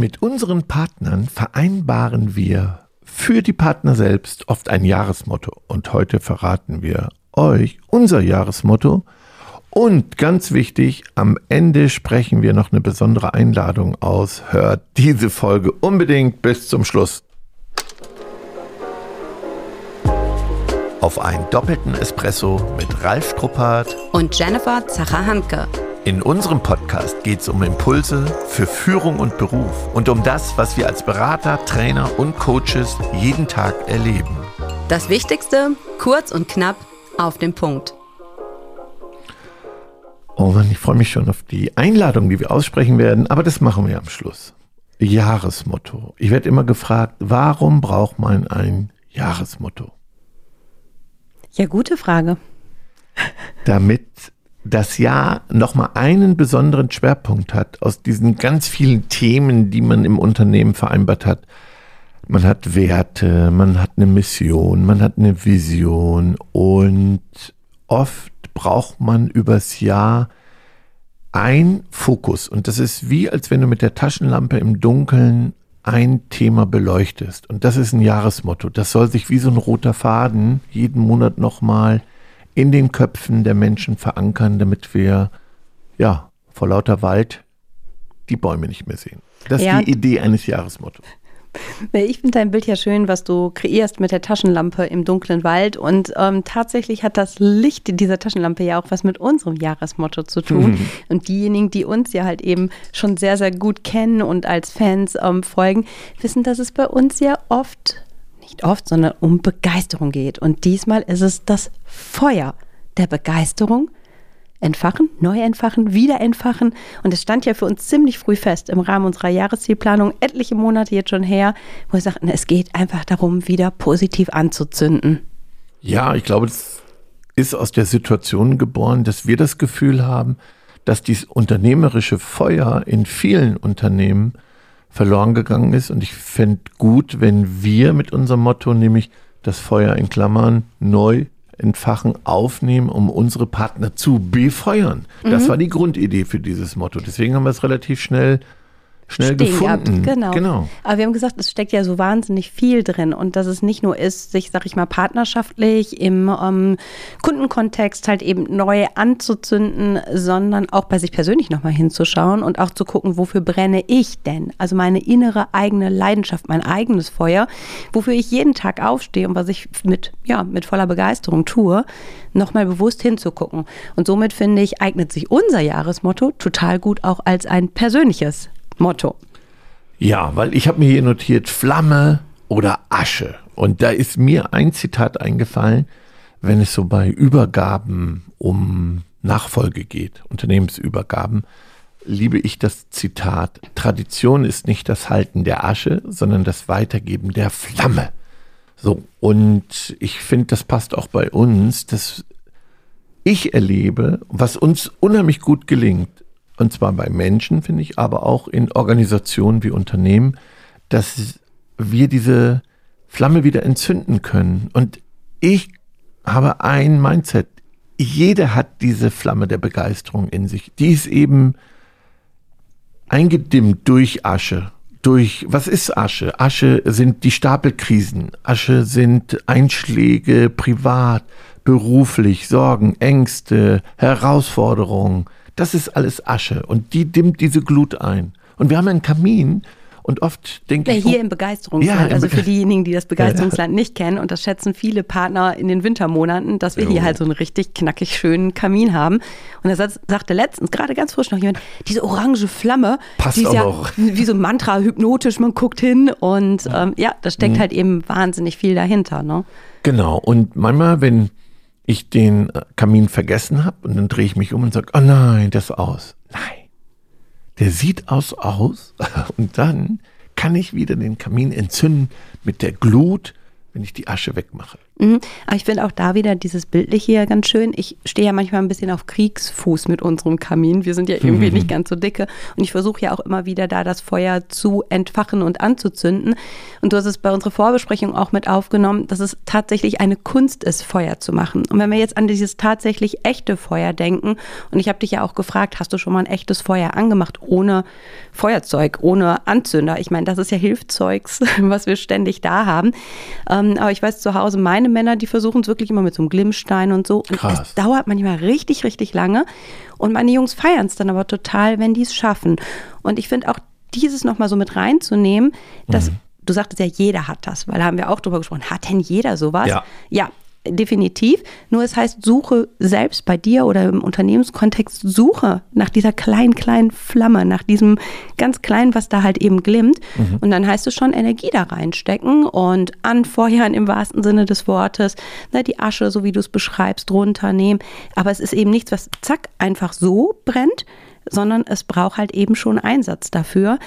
Mit unseren Partnern vereinbaren wir für die Partner selbst oft ein Jahresmotto. Und heute verraten wir euch unser Jahresmotto. Und ganz wichtig, am Ende sprechen wir noch eine besondere Einladung aus. Hört diese Folge unbedingt bis zum Schluss. Auf einen doppelten Espresso mit Ralf Struppert und Jennifer Zacher-Hanke. In unserem Podcast geht es um Impulse für Führung und Beruf und um das, was wir als Berater, Trainer und Coaches jeden Tag erleben. Das Wichtigste, kurz und knapp, auf den Punkt. Oh Mann, ich freue mich schon auf die Einladung, die wir aussprechen werden, aber das machen wir am Schluss. Jahresmotto. Ich werde immer gefragt, warum braucht man ein Jahresmotto? Ja, gute Frage. Damit das Jahr nochmal einen besonderen Schwerpunkt hat aus diesen ganz vielen Themen, die man im Unternehmen vereinbart hat. Man hat Werte, man hat eine Mission, man hat eine Vision und oft braucht man übers Jahr ein Fokus und das ist wie, als wenn du mit der Taschenlampe im Dunkeln ein Thema beleuchtest. Und das ist ein Jahresmotto. Das soll sich wie so ein roter Faden jeden Monat nochmal in den Köpfen der Menschen verankern, damit wir, ja, vor lauter Wald die Bäume nicht mehr sehen. Das ist ja. die Idee eines Jahresmottos. Ich finde dein Bild ja schön, was du kreierst mit der Taschenlampe im dunklen Wald. Und ähm, tatsächlich hat das Licht dieser Taschenlampe ja auch was mit unserem Jahresmotto zu tun. Mhm. Und diejenigen, die uns ja halt eben schon sehr, sehr gut kennen und als Fans ähm, folgen, wissen, dass es bei uns ja oft, nicht oft, sondern um Begeisterung geht. Und diesmal ist es das Feuer der Begeisterung entfachen, neu entfachen, wieder entfachen. Und es stand ja für uns ziemlich früh fest im Rahmen unserer Jahreszielplanung, etliche Monate jetzt schon her, wo wir sagten, es geht einfach darum, wieder positiv anzuzünden. Ja, ich glaube, das ist aus der Situation geboren, dass wir das Gefühl haben, dass dieses unternehmerische Feuer in vielen Unternehmen verloren gegangen ist. Und ich fände gut, wenn wir mit unserem Motto, nämlich das Feuer in Klammern, neu entfachen, aufnehmen, um unsere Partner zu befeuern. Das mhm. war die Grundidee für dieses Motto. Deswegen haben wir es relativ schnell schnell stehen gefunden. Gehabt. Genau. genau. Aber wir haben gesagt, es steckt ja so wahnsinnig viel drin und dass es nicht nur ist, sich, sag ich mal, partnerschaftlich im ähm, Kundenkontext halt eben neu anzuzünden, sondern auch bei sich persönlich nochmal hinzuschauen und auch zu gucken, wofür brenne ich denn? Also meine innere eigene Leidenschaft, mein eigenes Feuer, wofür ich jeden Tag aufstehe und was ich mit, ja, mit voller Begeisterung tue, nochmal bewusst hinzugucken. Und somit finde ich, eignet sich unser Jahresmotto total gut auch als ein persönliches Motto. Ja, weil ich habe mir hier notiert Flamme oder Asche. Und da ist mir ein Zitat eingefallen, wenn es so bei Übergaben um Nachfolge geht, Unternehmensübergaben, liebe ich das Zitat, Tradition ist nicht das Halten der Asche, sondern das Weitergeben der Flamme. So, und ich finde, das passt auch bei uns, dass ich erlebe, was uns unheimlich gut gelingt, und zwar bei Menschen, finde ich, aber auch in Organisationen wie Unternehmen, dass wir diese Flamme wieder entzünden können. Und ich habe ein Mindset. Jeder hat diese Flamme der Begeisterung in sich. Die ist eben eingedimmt durch Asche. Durch, was ist Asche? Asche sind die Stapelkrisen. Asche sind Einschläge privat, beruflich, Sorgen, Ängste, Herausforderungen, das ist alles Asche und die dimmt diese Glut ein. Und wir haben einen Kamin und oft denke ja, ich. Hier oh, im Begeisterungsland, ja, also für diejenigen, die das Begeisterungsland ja, nicht kennen, und das schätzen viele Partner in den Wintermonaten, dass wir hier halt so einen richtig knackig schönen Kamin haben. Und da sagte letztens, gerade ganz frisch noch jemand, diese orange Flamme, Passt die ist ja noch. wie so ein Mantra, hypnotisch, man guckt hin und ähm, ja, da steckt mhm. halt eben wahnsinnig viel dahinter. Ne? Genau, und manchmal, wenn ich den äh, Kamin vergessen habe und dann drehe ich mich um und sage, oh nein, das ist aus. Nein, der sieht aus aus und dann kann ich wieder den Kamin entzünden mit der Glut, wenn ich die Asche wegmache. Mhm. Aber ich finde auch da wieder dieses Bildliche ja ganz schön. Ich stehe ja manchmal ein bisschen auf Kriegsfuß mit unserem Kamin. Wir sind ja irgendwie mhm. nicht ganz so dicke. Und ich versuche ja auch immer wieder da das Feuer zu entfachen und anzuzünden. Und du hast es bei unserer Vorbesprechung auch mit aufgenommen, dass es tatsächlich eine Kunst ist, Feuer zu machen. Und wenn wir jetzt an dieses tatsächlich echte Feuer denken, und ich habe dich ja auch gefragt, hast du schon mal ein echtes Feuer angemacht, ohne Feuerzeug, ohne Anzünder? Ich meine, das ist ja Hilfzeugs, was wir ständig da haben. Ähm, aber ich weiß zu Hause, meine Männer, die versuchen es wirklich immer mit so einem Glimmstein und so. Und Krass. es dauert manchmal richtig, richtig lange. Und meine Jungs feiern es dann aber total, wenn die es schaffen. Und ich finde auch dieses nochmal so mit reinzunehmen, dass mhm. du sagtest ja, jeder hat das, weil da haben wir auch drüber gesprochen. Hat denn jeder sowas? Ja. Ja, definitiv. Nur es heißt, suche selbst bei dir oder im Unternehmenskontext, suche nach dieser kleinen, kleinen Flamme, nach diesem ganz kleinen, was da halt eben glimmt. Mhm. Und dann heißt es schon Energie da reinstecken und anfeuern im wahrsten Sinne des Wortes, ne, die Asche, so wie du es beschreibst, runternehmen. Aber es ist eben nichts, was zack einfach so brennt, sondern es braucht halt eben schon Einsatz dafür.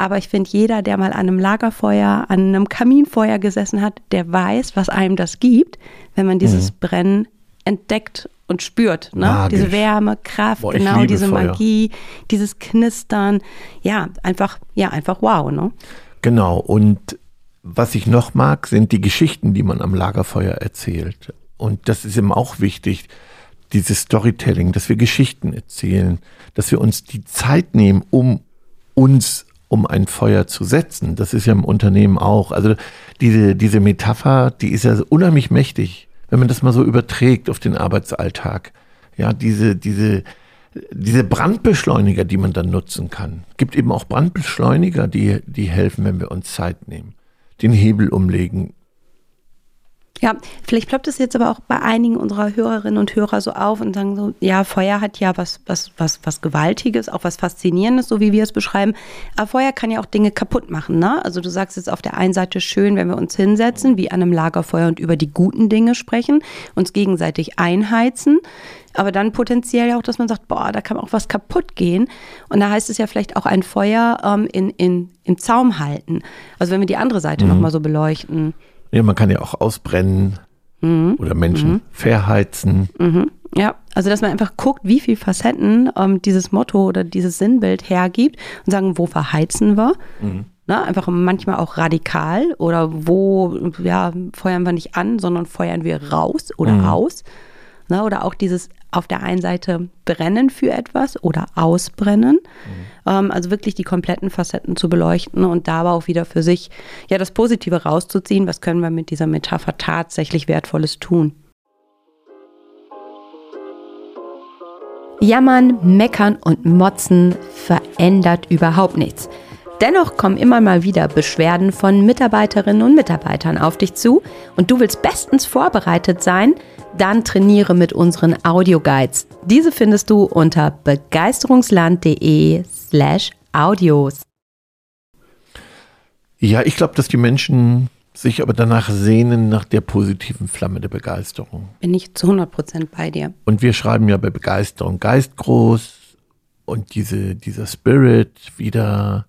Aber ich finde, jeder, der mal an einem Lagerfeuer, an einem Kaminfeuer gesessen hat, der weiß, was einem das gibt, wenn man dieses mhm. Brennen entdeckt und spürt. Ne? Diese Wärme, Kraft, Boah, genau, diese Feuer. Magie, dieses Knistern. Ja, einfach, ja, einfach wow. Ne? Genau. Und was ich noch mag, sind die Geschichten, die man am Lagerfeuer erzählt. Und das ist eben auch wichtig, dieses Storytelling, dass wir Geschichten erzählen, dass wir uns die Zeit nehmen, um uns um ein Feuer zu setzen. Das ist ja im Unternehmen auch. Also diese, diese Metapher, die ist ja unheimlich mächtig, wenn man das mal so überträgt auf den Arbeitsalltag. Ja, diese, diese, diese Brandbeschleuniger, die man dann nutzen kann. Gibt eben auch Brandbeschleuniger, die, die helfen, wenn wir uns Zeit nehmen. Den Hebel umlegen, ja, vielleicht ploppt es jetzt aber auch bei einigen unserer Hörerinnen und Hörer so auf und sagen so, ja, Feuer hat ja was, was, was, was Gewaltiges, auch was Faszinierendes, so wie wir es beschreiben. Aber Feuer kann ja auch Dinge kaputt machen, ne? Also du sagst jetzt auf der einen Seite schön, wenn wir uns hinsetzen, wie an einem Lagerfeuer und über die guten Dinge sprechen, uns gegenseitig einheizen. Aber dann potenziell ja auch, dass man sagt, boah, da kann auch was kaputt gehen. Und da heißt es ja vielleicht auch ein Feuer ähm, in, in, im Zaum halten. Also wenn wir die andere Seite mhm. nochmal so beleuchten. Ja, man kann ja auch ausbrennen mhm. oder Menschen mhm. verheizen. Mhm. Ja, also dass man einfach guckt, wie viele Facetten ähm, dieses Motto oder dieses Sinnbild hergibt und sagen, wo verheizen wir? Na, einfach manchmal auch radikal oder wo ja, feuern wir nicht an, sondern feuern wir raus oder mhm. aus. Na, oder auch dieses auf der einen Seite brennen für etwas oder ausbrennen. Mhm. Ähm, also wirklich die kompletten Facetten zu beleuchten und dabei auch wieder für sich ja das Positive rauszuziehen. Was können wir mit dieser Metapher tatsächlich Wertvolles tun? Jammern, meckern und motzen verändert überhaupt nichts. Dennoch kommen immer mal wieder Beschwerden von Mitarbeiterinnen und Mitarbeitern auf dich zu und du willst bestens vorbereitet sein, dann trainiere mit unseren Audioguides. Diese findest du unter begeisterungsland.de slash audios. Ja, ich glaube, dass die Menschen sich aber danach sehnen nach der positiven Flamme der Begeisterung. Bin ich zu 100 Prozent bei dir. Und wir schreiben ja bei Begeisterung Geist groß und diese, dieser Spirit wieder,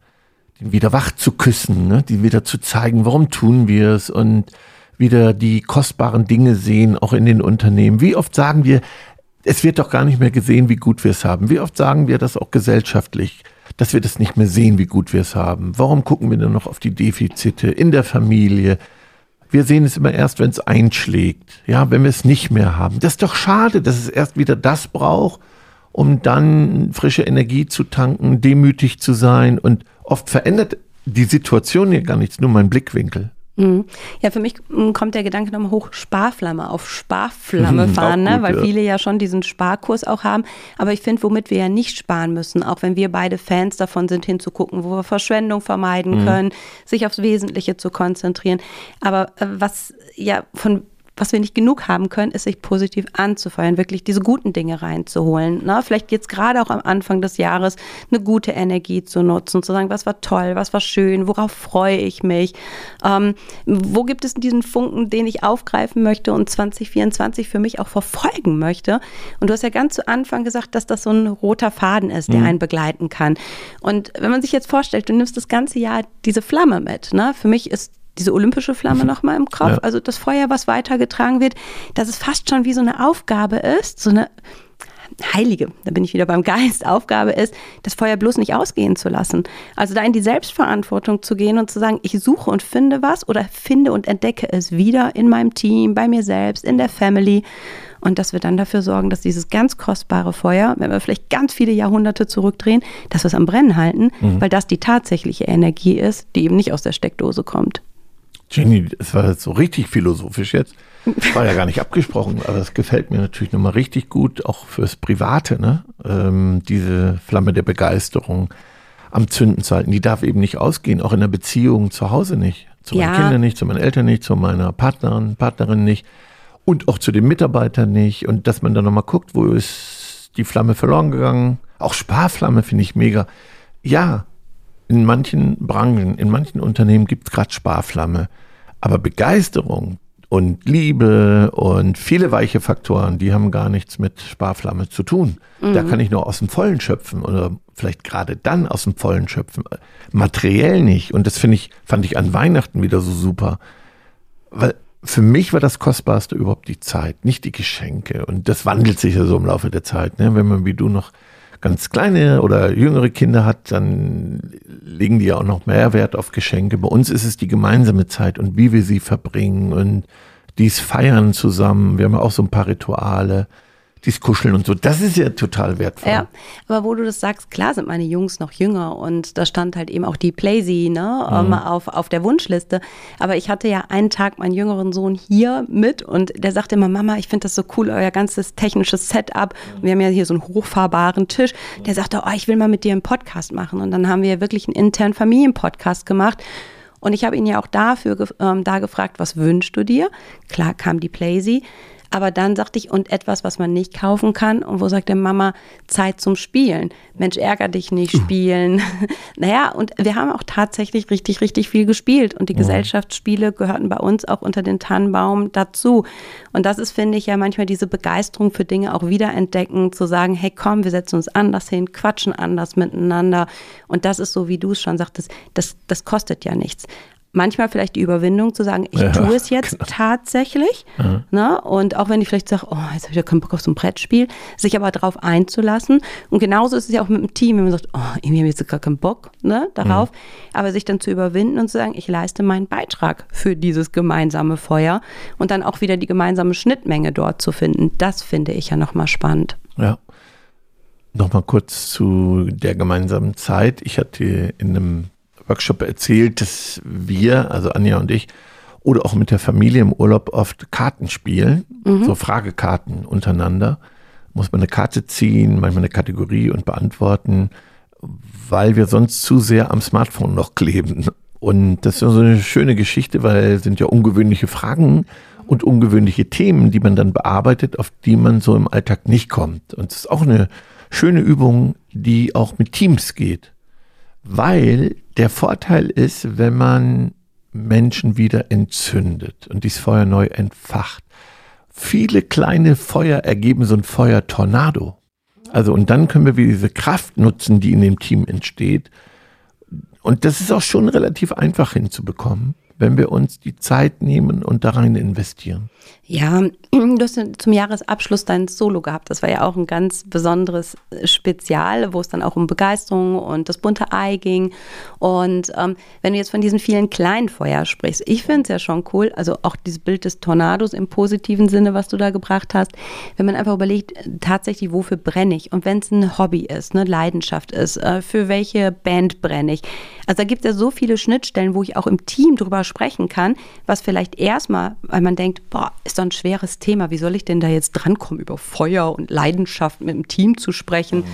den wieder wach zu küssen, ne? die wieder zu zeigen, warum tun wir es und wieder die kostbaren Dinge sehen, auch in den Unternehmen. Wie oft sagen wir, es wird doch gar nicht mehr gesehen, wie gut wir es haben. Wie oft sagen wir das auch gesellschaftlich, dass wir das nicht mehr sehen, wie gut wir es haben. Warum gucken wir denn noch auf die Defizite in der Familie? Wir sehen es immer erst, wenn es einschlägt. Ja, wenn wir es nicht mehr haben. Das ist doch schade, dass es erst wieder das braucht, um dann frische Energie zu tanken, demütig zu sein. Und oft verändert die Situation ja gar nichts, nur mein Blickwinkel. Mhm. Ja, für mich mm, kommt der Gedanke nochmal hoch, Sparflamme, auf Sparflamme fahren, ne? gut, weil ja. viele ja schon diesen Sparkurs auch haben. Aber ich finde, womit wir ja nicht sparen müssen, auch wenn wir beide Fans davon sind, hinzugucken, wo wir Verschwendung vermeiden mhm. können, sich aufs Wesentliche zu konzentrieren. Aber äh, was ja von was wir nicht genug haben können, ist sich positiv anzufeuern, wirklich diese guten Dinge reinzuholen. Ne? Vielleicht jetzt gerade auch am Anfang des Jahres eine gute Energie zu nutzen, zu sagen, was war toll, was war schön, worauf freue ich mich, ähm, wo gibt es diesen Funken, den ich aufgreifen möchte und 2024 für mich auch verfolgen möchte. Und du hast ja ganz zu Anfang gesagt, dass das so ein roter Faden ist, der mhm. einen begleiten kann. Und wenn man sich jetzt vorstellt, du nimmst das ganze Jahr diese Flamme mit. Ne? Für mich ist diese olympische Flamme nochmal im Kopf, ja. also das Feuer, was weitergetragen wird, dass es fast schon wie so eine Aufgabe ist, so eine heilige, da bin ich wieder beim Geist, Aufgabe ist, das Feuer bloß nicht ausgehen zu lassen. Also da in die Selbstverantwortung zu gehen und zu sagen, ich suche und finde was oder finde und entdecke es wieder in meinem Team, bei mir selbst, in der Family. Und dass wir dann dafür sorgen, dass dieses ganz kostbare Feuer, wenn wir vielleicht ganz viele Jahrhunderte zurückdrehen, dass wir es am Brennen halten, mhm. weil das die tatsächliche Energie ist, die eben nicht aus der Steckdose kommt. Jenny, es war so richtig philosophisch jetzt. War ja gar nicht abgesprochen, aber es gefällt mir natürlich nochmal richtig gut, auch fürs Private, ne? Ähm, diese Flamme der Begeisterung am Zünden zu halten. Die darf eben nicht ausgehen, auch in der Beziehung zu Hause nicht. Zu meinen ja. Kindern nicht, zu meinen Eltern nicht, zu meiner Partnerin, Partnerin nicht und auch zu den Mitarbeitern nicht. Und dass man dann nochmal guckt, wo ist die Flamme verloren gegangen. Auch Sparflamme finde ich mega. Ja, in manchen Branchen, in manchen Unternehmen gibt es gerade Sparflamme. Aber Begeisterung, und Liebe und viele weiche Faktoren, die haben gar nichts mit Sparflamme zu tun. Mhm. Da kann ich nur aus dem Vollen schöpfen oder vielleicht gerade dann aus dem Vollen schöpfen. Materiell nicht. Und das finde ich, fand ich an Weihnachten wieder so super. Weil für mich war das Kostbarste überhaupt die Zeit, nicht die Geschenke. Und das wandelt sich ja so im Laufe der Zeit. Ne? Wenn man wie du noch ganz kleine oder jüngere Kinder hat, dann legen die ja auch noch mehr Wert auf Geschenke. Bei uns ist es die gemeinsame Zeit und wie wir sie verbringen und dies feiern zusammen. Wir haben auch so ein paar Rituale dies Kuscheln und so. Das ist ja total wertvoll. Ja, aber wo du das sagst, klar sind meine Jungs noch jünger und da stand halt eben auch die Playsee ne, mhm. Ähm, auf, auf der Wunschliste. Aber ich hatte ja einen Tag meinen jüngeren Sohn hier mit und der sagte immer, Mama, ich finde das so cool, euer ganzes technisches Setup. Wir haben ja hier so einen hochfahrbaren Tisch. Der sagte, oh, ich will mal mit dir einen Podcast machen. Und dann haben wir wirklich einen internen Familienpodcast gemacht. Und ich habe ihn ja auch dafür ähm, da gefragt, was wünschst du dir? Klar kam die Playsee. Aber dann sagte ich, und etwas, was man nicht kaufen kann. Und wo sagt der Mama, Zeit zum Spielen. Mensch, ärger dich nicht, spielen. naja, und wir haben auch tatsächlich richtig, richtig viel gespielt. Und die ja. Gesellschaftsspiele gehörten bei uns auch unter den Tannenbaum dazu. Und das ist, finde ich, ja manchmal diese Begeisterung für Dinge auch wiederentdecken, zu sagen, hey komm, wir setzen uns anders hin, quatschen anders miteinander. Und das ist so, wie du es schon sagtest, das, das kostet ja nichts manchmal vielleicht die Überwindung zu sagen, ich ja, tue es jetzt genau. tatsächlich. Mhm. Ne? Und auch wenn ich vielleicht sage, oh, jetzt habe ich ja keinen Bock auf so ein Brettspiel, sich aber darauf einzulassen. Und genauso ist es ja auch mit dem Team, wenn man sagt, oh, irgendwie habe ich jetzt gar keinen Bock ne, darauf. Mhm. Aber sich dann zu überwinden und zu sagen, ich leiste meinen Beitrag für dieses gemeinsame Feuer und dann auch wieder die gemeinsame Schnittmenge dort zu finden, das finde ich ja nochmal spannend. Ja. Nochmal kurz zu der gemeinsamen Zeit. Ich hatte in einem Workshop erzählt, dass wir, also Anja und ich, oder auch mit der Familie im Urlaub oft Karten spielen, mhm. so Fragekarten untereinander. Muss man eine Karte ziehen, manchmal eine Kategorie und beantworten, weil wir sonst zu sehr am Smartphone noch kleben. Und das ist so eine schöne Geschichte, weil es sind ja ungewöhnliche Fragen und ungewöhnliche Themen, die man dann bearbeitet, auf die man so im Alltag nicht kommt. Und es ist auch eine schöne Übung, die auch mit Teams geht weil der Vorteil ist, wenn man Menschen wieder entzündet und dieses Feuer neu entfacht. Viele kleine Feuer ergeben so ein Feuertornado. Also, und dann können wir wieder diese Kraft nutzen, die in dem Team entsteht. Und das ist auch schon relativ einfach hinzubekommen wenn wir uns die Zeit nehmen und da rein investieren. Ja, du hast zum Jahresabschluss dein Solo gehabt. Das war ja auch ein ganz besonderes Spezial, wo es dann auch um Begeisterung und das bunte Ei ging. Und ähm, wenn du jetzt von diesen vielen kleinen Feuer sprichst, ich finde es ja schon cool, also auch dieses Bild des Tornados im positiven Sinne, was du da gebracht hast, wenn man einfach überlegt, tatsächlich, wofür brenne ich? Und wenn es ein Hobby ist, eine Leidenschaft ist, äh, für welche Band brenne ich? Also da gibt es ja so viele Schnittstellen, wo ich auch im Team drüber sprechen kann, was vielleicht erstmal, weil man denkt, boah, ist doch ein schweres Thema, wie soll ich denn da jetzt drankommen, über Feuer und Leidenschaft mit dem Team zu sprechen? Mhm.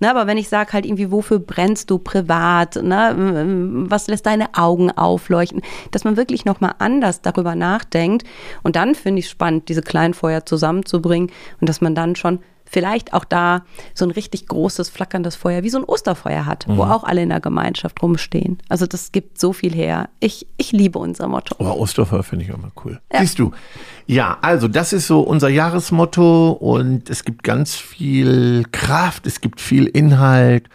Na, aber wenn ich sage halt irgendwie, wofür brennst du privat, ne, was lässt deine Augen aufleuchten, dass man wirklich nochmal anders darüber nachdenkt. Und dann finde ich es spannend, diese kleinen Feuer zusammenzubringen und dass man dann schon vielleicht auch da so ein richtig großes, flackerndes Feuer wie so ein Osterfeuer hat, mhm. wo auch alle in der Gemeinschaft rumstehen. Also das gibt so viel her. Ich, ich liebe unser Motto. Aber Osterfeuer finde ich immer cool. Ja. Siehst du. Ja, also das ist so unser Jahresmotto und es gibt ganz viel Kraft, es gibt viel Inhalt.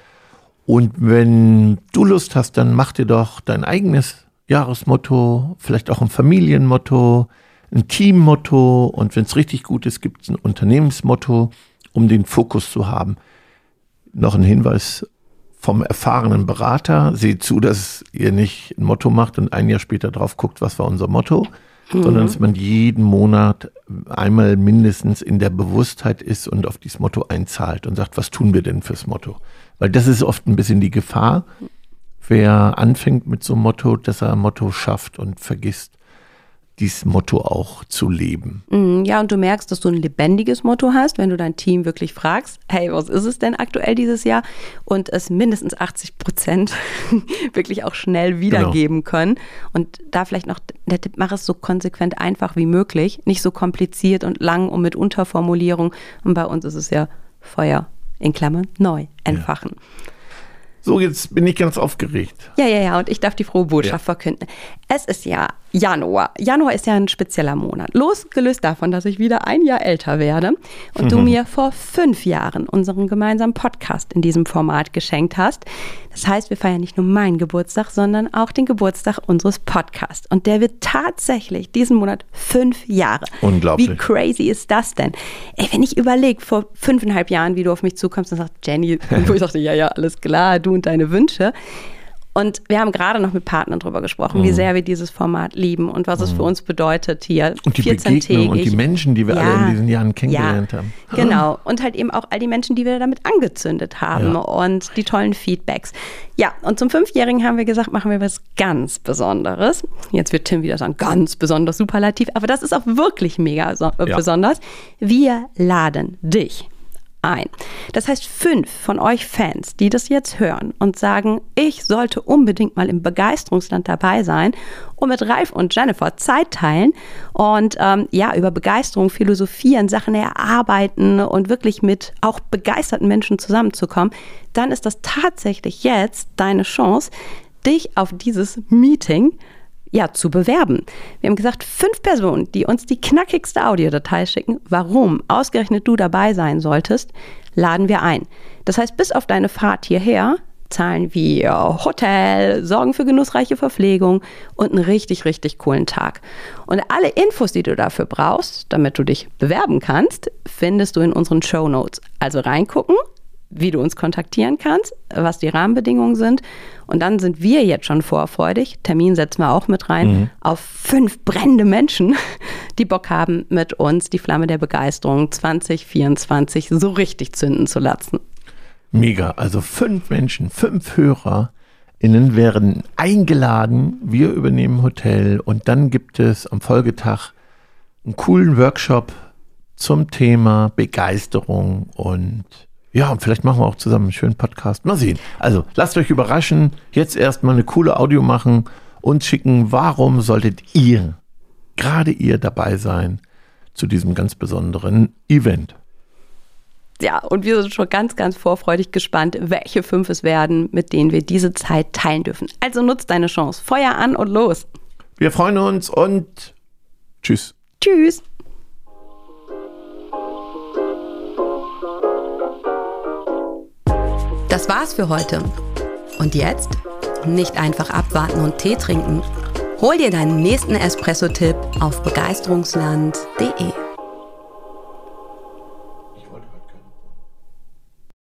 Und wenn du Lust hast, dann mach dir doch dein eigenes Jahresmotto, vielleicht auch ein Familienmotto, ein Teammotto und wenn es richtig gut ist, gibt es ein Unternehmensmotto, um den Fokus zu haben. Noch ein Hinweis vom erfahrenen Berater. Seht zu, dass ihr nicht ein Motto macht und ein Jahr später drauf guckt, was war unser Motto, mhm. sondern dass man jeden Monat einmal mindestens in der Bewusstheit ist und auf dieses Motto einzahlt und sagt, was tun wir denn fürs Motto? Weil das ist oft ein bisschen die Gefahr, wer anfängt mit so einem Motto, dass er ein Motto schafft und vergisst, dieses Motto auch zu leben. Mhm, ja, und du merkst, dass du ein lebendiges Motto hast, wenn du dein Team wirklich fragst, hey, was ist es denn aktuell dieses Jahr? Und es mindestens 80 Prozent wirklich auch schnell wiedergeben genau. können. Und da vielleicht noch der Tipp, mach es so konsequent einfach wie möglich, nicht so kompliziert und lang und mit Unterformulierung. Und bei uns ist es ja Feuer in Klammern neu entfachen. Ja. So, jetzt bin ich ganz aufgeregt. Ja, ja, ja, und ich darf die frohe Botschaft ja. verkünden. Es ist ja Januar. Januar ist ja ein spezieller Monat. Losgelöst davon, dass ich wieder ein Jahr älter werde und mhm. du mir vor fünf Jahren unseren gemeinsamen Podcast in diesem Format geschenkt hast. Das heißt, wir feiern nicht nur meinen Geburtstag, sondern auch den Geburtstag unseres Podcasts. Und der wird tatsächlich diesen Monat fünf Jahre. Unglaublich. Wie crazy ist das denn? Ey, wenn ich überlege, vor fünfeinhalb Jahren, wie du auf mich zukommst und sagst, Jenny, wo ich sagte, ja, ja, alles klar, du und deine Wünsche. Und wir haben gerade noch mit Partnern darüber gesprochen, mhm. wie sehr wir dieses Format lieben und was mhm. es für mhm. uns bedeutet hier. Und die Begegnung und die Menschen, die wir ja, alle in diesen Jahren kennengelernt ja, haben. Genau. Und halt eben auch all die Menschen, die wir damit angezündet haben ja. und die tollen Feedbacks. Ja, und zum Fünfjährigen haben wir gesagt, machen wir was ganz Besonderes. Jetzt wird Tim wieder sagen, ganz besonders superlativ, aber das ist auch wirklich mega so, äh, besonders. Wir laden dich ein. Das heißt, fünf von euch Fans, die das jetzt hören und sagen, ich sollte unbedingt mal im Begeisterungsland dabei sein und mit Ralf und Jennifer Zeit teilen und ähm, ja, über Begeisterung philosophieren, Sachen erarbeiten und wirklich mit auch begeisterten Menschen zusammenzukommen, dann ist das tatsächlich jetzt deine Chance, dich auf dieses Meeting ja, zu bewerben. Wir haben gesagt, fünf Personen, die uns die knackigste Audiodatei schicken, warum ausgerechnet du dabei sein solltest, laden wir ein. Das heißt, bis auf deine Fahrt hierher zahlen wir Hotel, sorgen für genussreiche Verpflegung und einen richtig, richtig coolen Tag. Und alle Infos, die du dafür brauchst, damit du dich bewerben kannst, findest du in unseren Show Notes. Also reingucken, wie du uns kontaktieren kannst, was die Rahmenbedingungen sind. Und dann sind wir jetzt schon vorfreudig, Termin setzen wir auch mit rein, mhm. auf fünf brennende Menschen, die Bock haben, mit uns die Flamme der Begeisterung 2024 so richtig zünden zu lassen. Mega, also fünf Menschen, fünf HörerInnen werden eingeladen, wir übernehmen Hotel und dann gibt es am Folgetag einen coolen Workshop zum Thema Begeisterung und ja, und vielleicht machen wir auch zusammen einen schönen Podcast. Mal sehen. Also, lasst euch überraschen. Jetzt erstmal eine coole Audio machen und schicken. Warum solltet ihr, gerade ihr, dabei sein zu diesem ganz besonderen Event? Ja, und wir sind schon ganz, ganz vorfreudig gespannt, welche fünf es werden, mit denen wir diese Zeit teilen dürfen. Also nutzt deine Chance. Feuer an und los. Wir freuen uns und tschüss. Tschüss. Das war's für heute. Und jetzt? Nicht einfach abwarten und Tee trinken. Hol dir deinen nächsten Espresso-Tipp auf begeisterungsland.de.